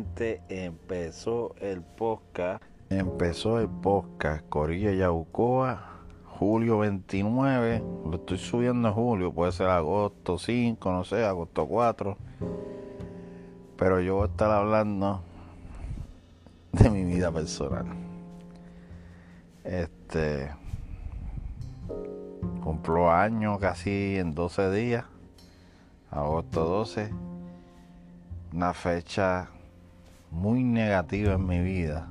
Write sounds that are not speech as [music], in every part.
gente, empezó el podcast. Empezó el podcast Corilla Yaucoa, julio 29. Lo estoy subiendo en julio, puede ser agosto 5, no sé, agosto 4. Pero yo voy a estar hablando de mi vida personal. Este. Cumplo años casi en 12 días, agosto 12 una fecha muy negativa en mi vida,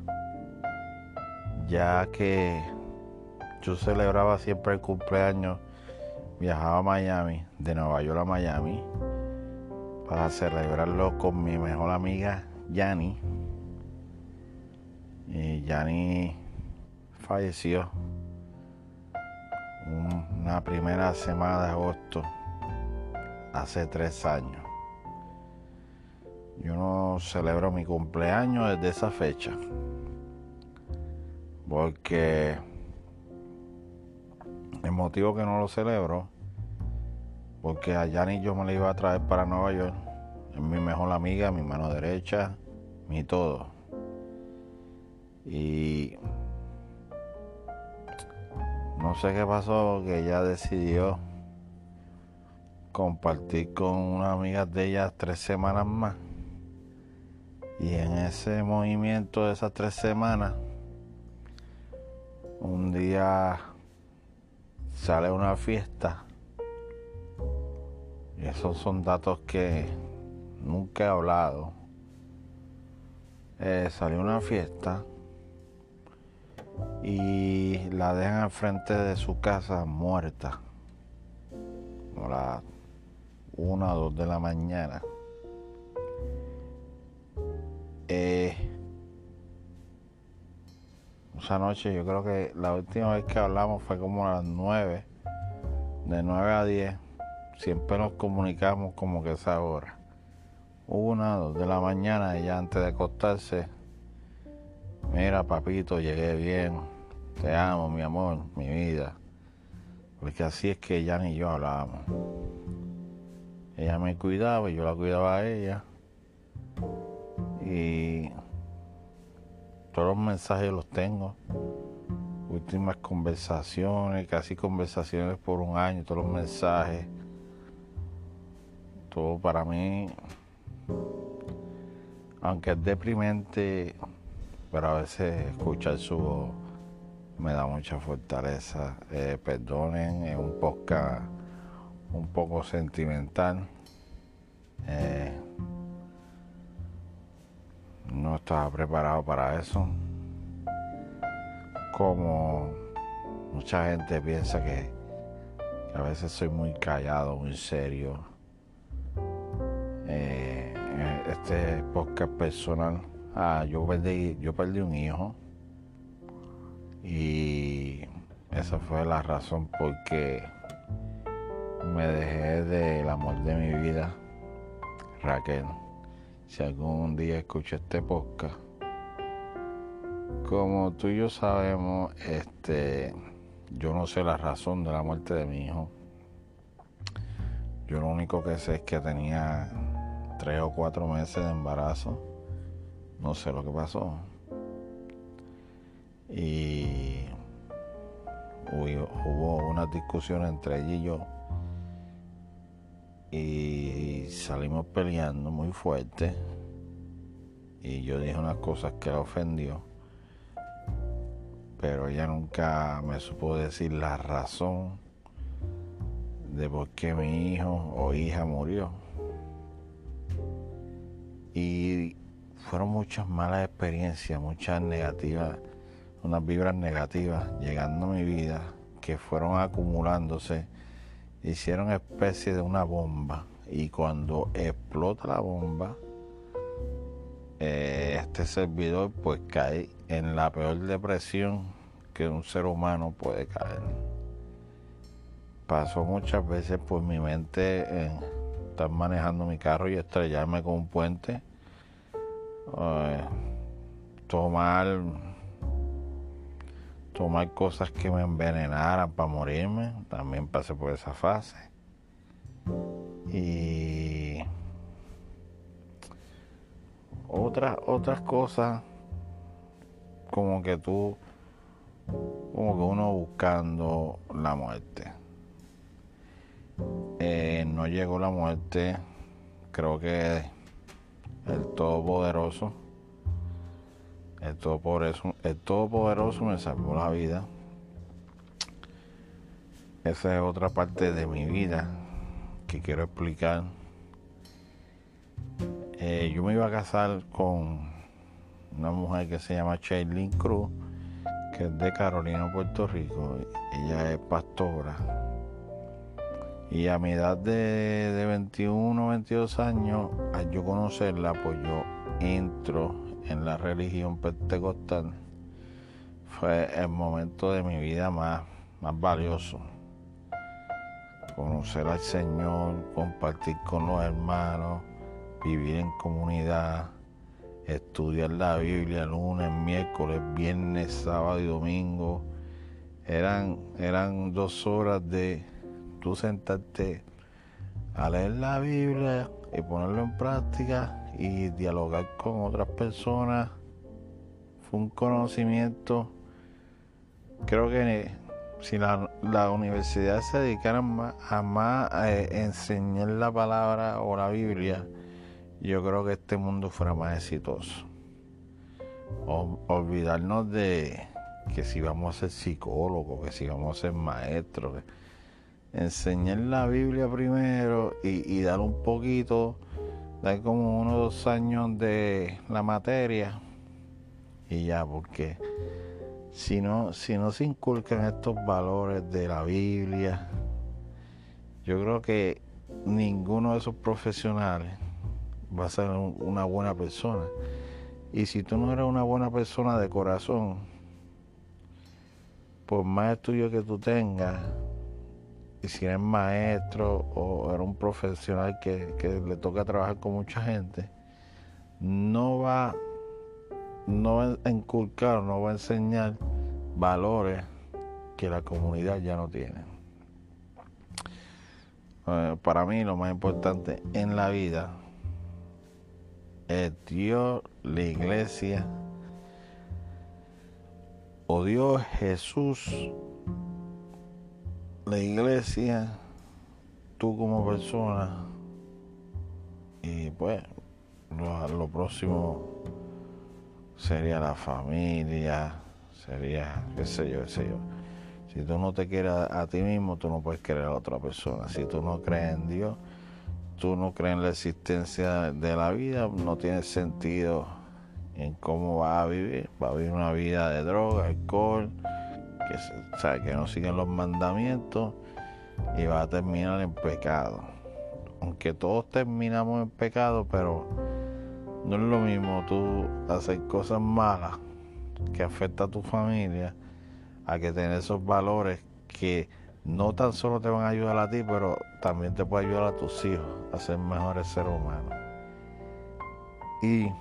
ya que yo celebraba siempre el cumpleaños, viajaba a Miami, de Nueva York a Miami, para celebrarlo con mi mejor amiga Yani. Y Yani falleció una primera semana de agosto, hace tres años. Yo no celebro mi cumpleaños desde esa fecha. Porque el motivo que no lo celebro, porque a ni yo me la iba a traer para Nueva York. Es mi mejor amiga, mi mano derecha, mi todo. Y no sé qué pasó, que ella decidió compartir con una amiga de ella tres semanas más. Y en ese movimiento de esas tres semanas, un día sale una fiesta. Y esos son datos que nunca he hablado. Eh, salió una fiesta y la dejan al frente de su casa muerta. A las una o dos de la mañana. Eh, esa noche yo creo que la última vez que hablamos fue como a las 9, de 9 a 10. Siempre nos comunicamos como que esa hora. Una, dos de la mañana, ella antes de acostarse, mira papito, llegué bien, te amo, mi amor, mi vida. Porque así es que ella ni yo hablábamos. Ella me cuidaba y yo la cuidaba a ella y todos los mensajes los tengo. Últimas conversaciones, casi conversaciones por un año, todos los mensajes. Todo para mí, aunque es deprimente, pero a veces escuchar su voz me da mucha fortaleza. Eh, perdonen, es un podcast un poco sentimental. Eh, estaba preparado para eso. Como mucha gente piensa que, a veces soy muy callado, muy serio. Eh, este podcast personal. Ah, yo perdí, yo perdí un hijo. Y esa fue la razón por que me dejé del amor de mi vida, Raquel si algún día escucho este podcast. Como tú y yo sabemos, este, yo no sé la razón de la muerte de mi hijo. Yo lo único que sé es que tenía tres o cuatro meses de embarazo. No sé lo que pasó. Y hubo una discusión entre ella y yo y salimos peleando muy fuerte. Y yo dije unas cosas que la ofendió pero ella nunca me supo decir la razón de por qué mi hijo o hija murió. Y fueron muchas malas experiencias muchas negativas unas vibras negativas llegando a mi vida que fueron acumulándose hicieron especie de una bomba y cuando explota la bomba eh, este servidor pues cae en la peor depresión que un ser humano puede caer. Pasó muchas veces por mi mente en estar manejando mi carro y estrellarme con un puente. Eh, tomar tomar cosas que me envenenaran para morirme. También pasé por esa fase. Y otras otras cosas como que tú como que uno buscando la muerte eh, no llegó la muerte creo que el todopoderoso el todopoderoso el todopoderoso me salvó la vida esa es otra parte de mi vida que quiero explicar eh, yo me iba a casar con una mujer que se llama Shailene Cruz, que es de Carolina, Puerto Rico. Ella es pastora. Y a mi edad de, de 21, 22 años, al yo conocerla, pues yo entro en la religión pentecostal. Fue el momento de mi vida más, más valioso. Conocer al Señor, compartir con los hermanos, vivir en comunidad, estudiar la Biblia lunes, miércoles, viernes, sábado y domingo. Eran, eran dos horas de tú sentarte a leer la Biblia y ponerlo en práctica y dialogar con otras personas. Fue un conocimiento. Creo que si la, la universidad se dedicara más, a más a enseñar la palabra o la Biblia, yo creo que este mundo fuera más exitoso. olvidarnos de que si vamos a ser psicólogos, que si vamos a ser maestros, enseñar la Biblia primero y, dar un poquito, dar como unos dos años de la materia y ya, porque si no, si no se inculcan estos valores de la Biblia, yo creo que ninguno de esos profesionales va a ser una buena persona. Y si tú no eres una buena persona de corazón, por más estudio que tú tengas, si eres maestro o eres un profesional que, le toca trabajar con mucha gente, no va, no va a inculcar, no va a enseñar valores que la comunidad ya no tiene. Eh, para mí lo más importante en la vida es Dios, la iglesia, o Dios Jesús, la iglesia, tú como persona, y pues lo, próximo sería la familia, sería, qué sé yo, qué sé yo. Si tú no te quieres a ti mismo, tú no puedes querer a otra persona. Si tú no crees en Dios, tú no crees en la existencia de la vida, no tiene sentido en cómo va a vivir. Va a vivir una vida de droga, alcohol, que, que no siguen los mandamientos y va a terminar en pecado. Aunque todos terminamos en pecado, pero no es lo mismo tú hacer cosas malas que afectan a tu familia a que tener esos valores que no tan solo te van a ayudar a ti, pero también te puede ayudar a tus hijos a ser mejores seres humanos. Y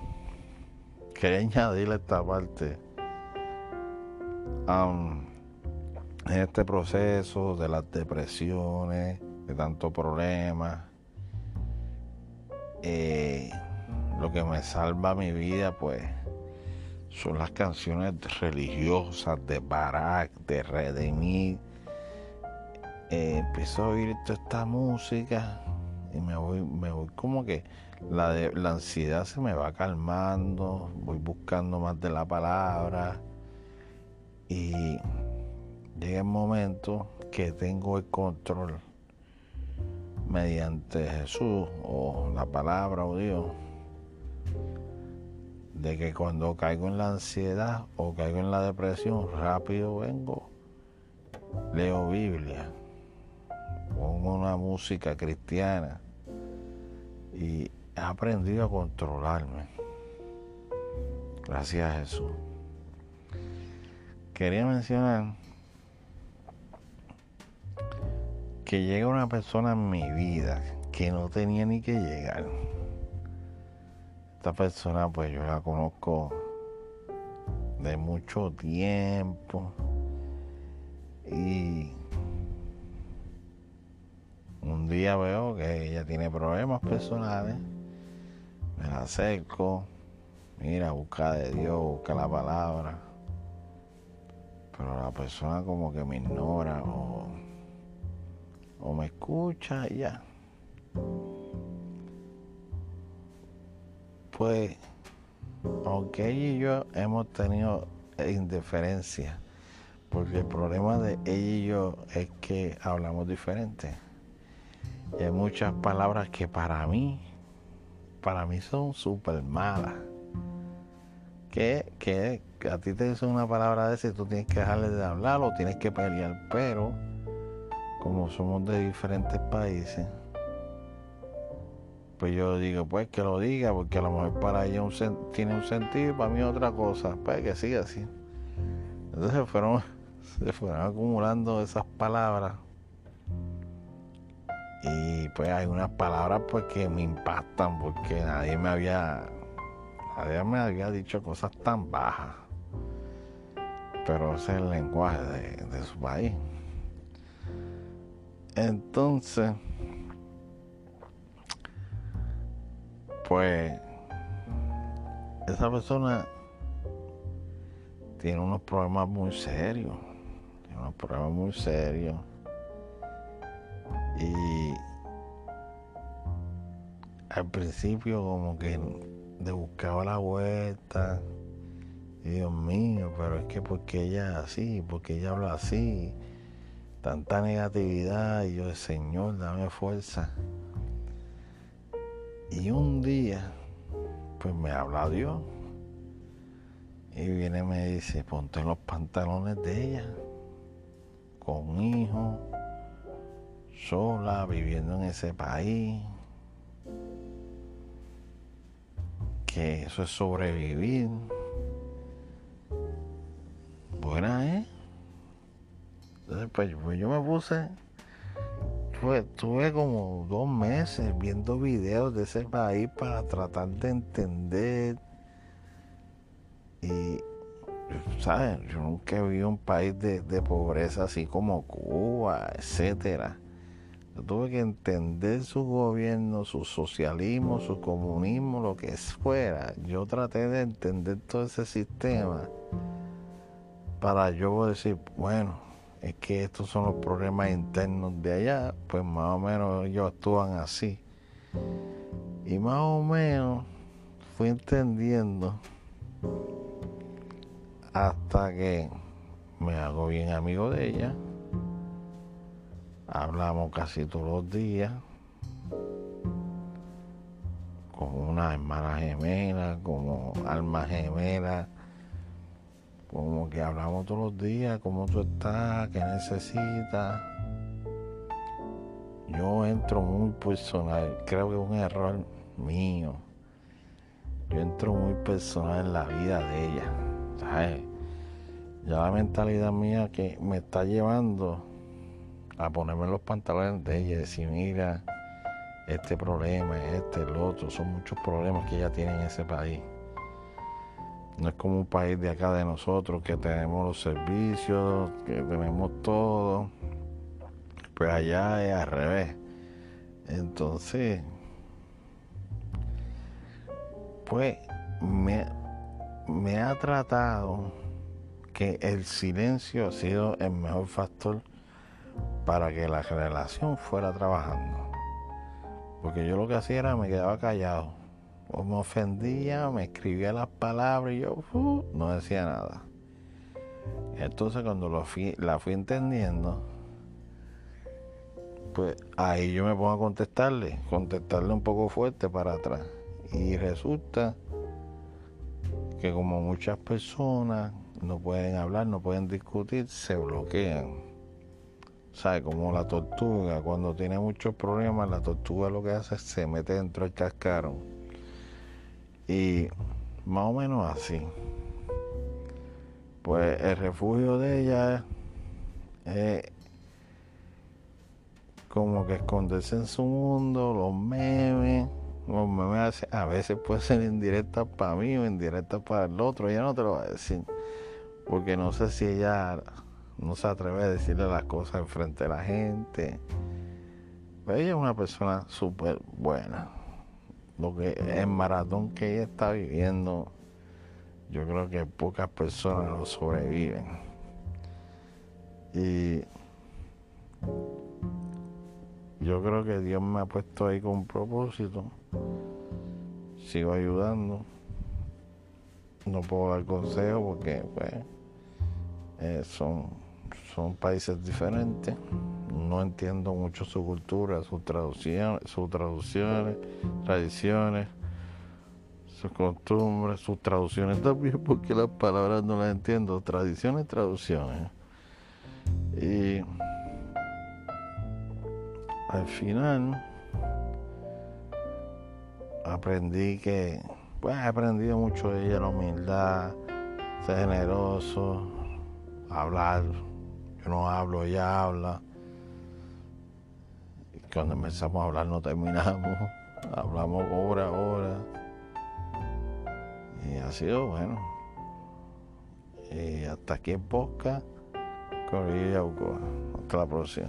quería [laughs] añadirle esta parte. en este proceso de las depresiones, de tantos problemas, eh, lo que me salva mi vida, pues, son las canciones religiosas de Barak, de Redimir, eh, empiezo a oír toda esta música y me voy, me voy como que la, la ansiedad se me va calmando, voy buscando más de la palabra y llega el momento que tengo el control mediante Jesús o la palabra o Dios de que cuando caigo en la ansiedad o caigo en la depresión rápido vengo leo Biblia pongo una música cristiana y he aprendido a controlarme. Gracias Jesús. Quería mencionar que llega una persona en mi vida que no tenía ni que llegar. Esta persona pues yo la conozco de mucho tiempo y un día veo que ella tiene problemas personales, me la acerco, mira, busca de Dios, busca la palabra. Pero la persona como que me ignora o, escucha ya. Pues, aunque ella y yo hemos tenido indiferencia, porque el problema de ella y yo es que hablamos diferente. Y hay muchas palabras que para mí, para mí son súper malas. Que, que, a ti te dicen una palabra de esa y tú tienes que dejarle de hablar o tienes que pelear, pero como somos de diferentes países, pues yo digo, pues que lo diga, porque a lo mejor para ella tiene un sentido y para mí otra cosa, pues que siga así. Entonces fueron, [laughs] se fueron acumulando esas palabras. Y pues hay unas palabras pues que me impactan porque nadie me había nadie me había dicho cosas tan bajas. Pero ese es el lenguaje de, su país entonces pues esa persona tiene unos problemas muy serios tiene unos problemas muy serios y al principio como que de buscaba la vuelta. Y Dios mío, pero es que porque ella así, porque ella habla así, tanta negatividad, y yo, Señor, dame fuerza. Y un día, pues me habla Dios. Y viene y me dice, ponte los pantalones de ella, con hijo, sola, viviendo en ese país. Que eso es sobrevivir. Buena, ¿eh? Entonces, pues, pues yo me puse, tuve como dos meses viendo videos de ese país para tratar de entender. Y, ¿sabes? Yo nunca vi un país de, pobreza así como Cuba, etcétera tuve que entender su gobierno, su socialismo, su comunismo, lo que fuera. Yo traté de entender todo ese sistema para yo decir, bueno, es que estos son los problemas internos de allá, pues más o menos ellos actúan así. Y más o menos fui entendiendo hasta que me hago bien amigo de ella hablamos casi todos los días como una hermana gemela, como alma gemela, como que hablamos todos los días, cómo tú estás, qué necesitas. Yo entro muy personal, creo que es un error mío. Yo entro muy personal en la vida de ella. ¿sabes? Ya la mentalidad mía que me está llevando a ponerme los pantalones de ella decir, mira, este problema, este, el otro, son muchos problemas que ella tiene en ese país. No es como un país de acá de nosotros que tenemos los servicios, que tenemos todo. Pues allá es al revés. Entonces, pues me, ha tratado que el silencio ha sido el mejor factor para que la relación fuera trabajando. Porque yo lo que hacía era me quedaba callado. O me ofendía, me escribía las palabras y yo uh, no decía nada. Entonces cuando la fui entendiendo, pues ahí yo me pongo a contestarle, contestarle un poco fuerte para atrás. Y resulta que como muchas personas no pueden hablar, no pueden discutir, se bloquean ¿Sabe? Como la tortuga, cuando tiene muchos problemas, la tortuga lo que hace es se mete dentro del cascarón. Y más o menos así. Pues el refugio de ella es como que esconderse en su mundo, los memes. Los memes a veces pueden ser indirectas para mí o indirectas para el otro. Ella no te lo va a decir. Porque no sé si ella no se atreve a decirle las cosas enfrente de la gente. Pero ella es una persona súper buena. Lo que el maratón que ella está viviendo yo creo que pocas personas lo sobreviven. Y yo creo que Dios me ha puesto ahí con propósito. Sigo ayudando. No puedo dar consejo porque pues, eh, son, son países diferentes. No entiendo mucho su cultura, sus traducciones, sus traducciones, tradiciones, sus costumbres, sus traducciones también, [laughs] porque las palabras no las entiendo. Tradiciones, traducciones. Y al final aprendí que, pues he aprendido mucho de ella, la humildad, ser generoso, hablar. Yo no hablo, ella habla. Cuando empezamos a hablar no terminamos. [laughs] Hablamos hora hora. Y ha sido bueno. Y hasta aquí en Posca, Corilla Hasta la próxima.